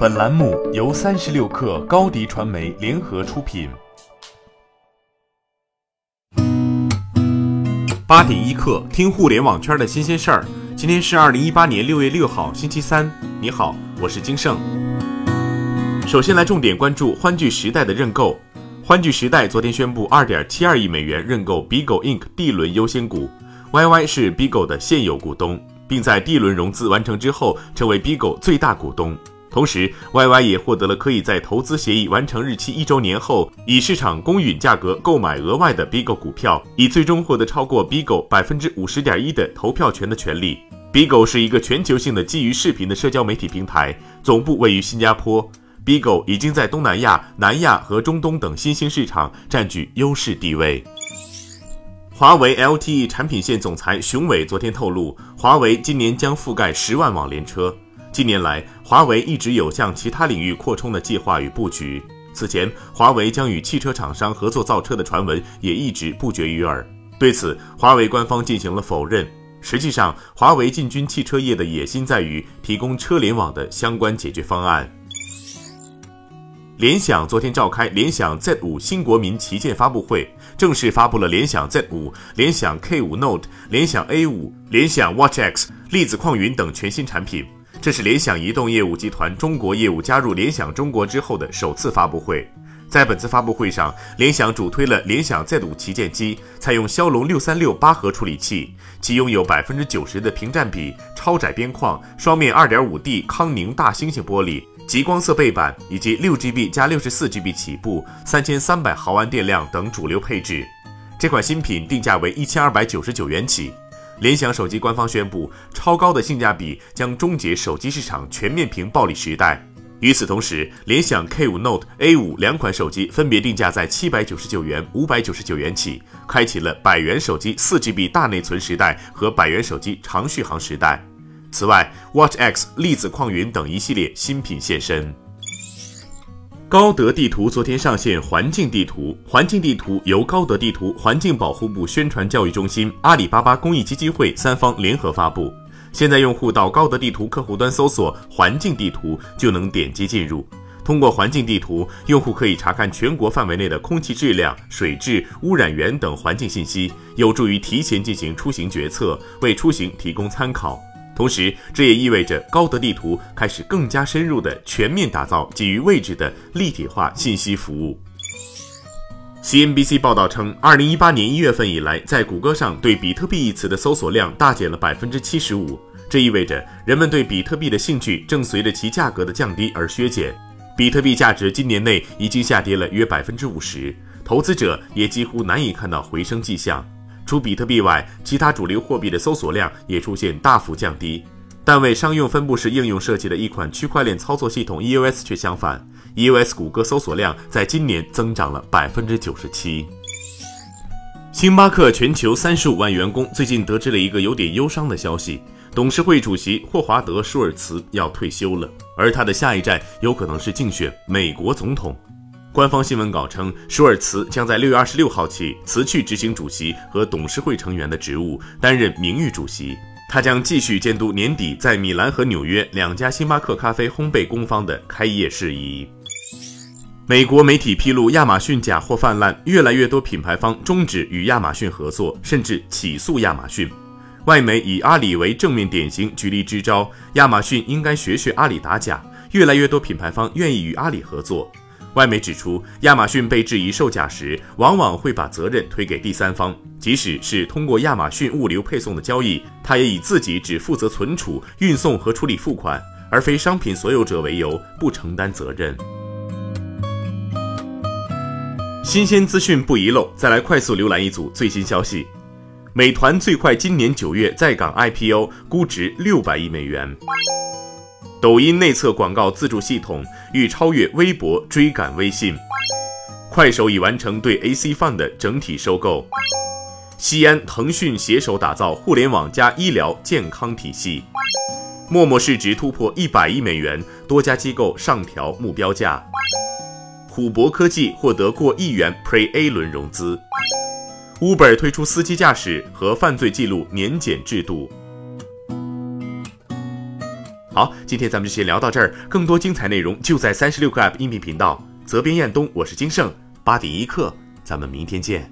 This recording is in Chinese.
本栏目由三十六氪高低传媒联合出品。八点一刻，听互联网圈的新鲜事儿。今天是二零一八年六月六号，星期三。你好，我是金盛。首先来重点关注欢聚时代的认购。欢聚时代昨天宣布二点七二亿美元认购 Bigo Inc. D 轮优先股，YY 是 Bigo 的现有股东，并在 D 轮融资完成之后成为 Bigo 最大股东。同时，YY 也获得了可以在投资协议完成日期一周年后，以市场公允价格购买额外的 Bigo 股票，以最终获得超过 Bigo 百分之五十点一的投票权的权利。Bigo 是一个全球性的基于视频的社交媒体平台，总部位于新加坡。Bigo 已经在东南亚、南亚和中东等新兴市场占据优势地位。华为 LTE 产品线总裁熊伟昨天透露，华为今年将覆盖十万网联车。近年来，华为一直有向其他领域扩充的计划与布局。此前，华为将与汽车厂商合作造车的传闻也一直不绝于耳。对此，华为官方进行了否认。实际上，华为进军汽车业的野心在于提供车联网的相关解决方案。联想昨天召开联想 Z 五新国民旗舰发布会，正式发布了联想 Z 五、联想 K 五 Note、联想 A 五、联想 Watch X、粒子矿云等全新产品。这是联想移动业务集团中国业务加入联想中国之后的首次发布会。在本次发布会上，联想主推了联想 Z 五旗舰机，采用骁龙六三六八核处理器，其拥有百分之九十的屏占比、超窄边框、双面二点五 D 康宁大猩猩玻璃、极光色背板以及六 GB 加六十四 GB 起步、三千三百毫安电量等主流配置。这款新品定价为一千二百九十九元起。联想手机官方宣布，超高的性价比将终结手机市场全面屏暴力时代。与此同时，联想 K5 Note、A5 两款手机分别定价在七百九十九元、五百九十九元起，开启了百元手机四 GB 大内存时代和百元手机长续航时代。此外，Watch X、粒子矿云等一系列新品现身。高德地图昨天上线环境地图，环境地图由高德地图环境保护部宣传教育中心、阿里巴巴公益基金会三方联合发布。现在用户到高德地图客户端搜索“环境地图”，就能点击进入。通过环境地图，用户可以查看全国范围内的空气质量、水质、污染源等环境信息，有助于提前进行出行决策，为出行提供参考。同时，这也意味着高德地图开始更加深入的全面打造基于位置的立体化信息服务。CNBC 报道称，二零一八年一月份以来，在谷歌上对比特币一词的搜索量大减了百分之七十五，这意味着人们对比特币的兴趣正随着其价格的降低而削减。比特币价值今年内已经下跌了约百分之五十，投资者也几乎难以看到回升迹象。除比特币外，其他主流货币的搜索量也出现大幅降低，但为商用分布式应用设计的一款区块链操作系统 EOS 却相反，EOS 谷歌搜索量在今年增长了百分之九十七。星巴克全球三十五万员工最近得知了一个有点忧伤的消息：董事会主席霍华德·舒尔茨要退休了，而他的下一站有可能是竞选美国总统。官方新闻稿称，舒尔茨将在六月二十六号起辞去执行主席和董事会成员的职务，担任名誉主席。他将继续监督年底在米兰和纽约两家星巴克咖啡烘焙工坊的开业事宜。美国媒体披露，亚马逊假货泛滥，越来越多品牌方终止与亚马逊合作，甚至起诉亚马逊。外媒以阿里为正面典型举例支招，亚马逊应该学学阿里打假。越来越多品牌方愿意与阿里合作。外媒指出，亚马逊被质疑售假时，往往会把责任推给第三方，即使是通过亚马逊物流配送的交易，他也以自己只负责存储、运送和处理付款，而非商品所有者为由，不承担责任。新鲜资讯不遗漏，再来快速浏览一组最新消息：美团最快今年九月在港 IPO，估值六百亿美元。抖音内测广告自助系统欲超越微博，追赶微信。快手已完成对 AC Fun 的整体收购。西安腾讯携手打造互联网加医疗健康体系。陌陌市值突破一百亿美元，多家机构上调目标价。虎博科技获得过亿元 Pre A 轮融资。Uber 推出司机驾驶和犯罪记录年检制度。好，今天咱们就先聊到这儿，更多精彩内容就在三十六课 App 音频频道。责编：彦东，我是金盛，八点一刻，咱们明天见。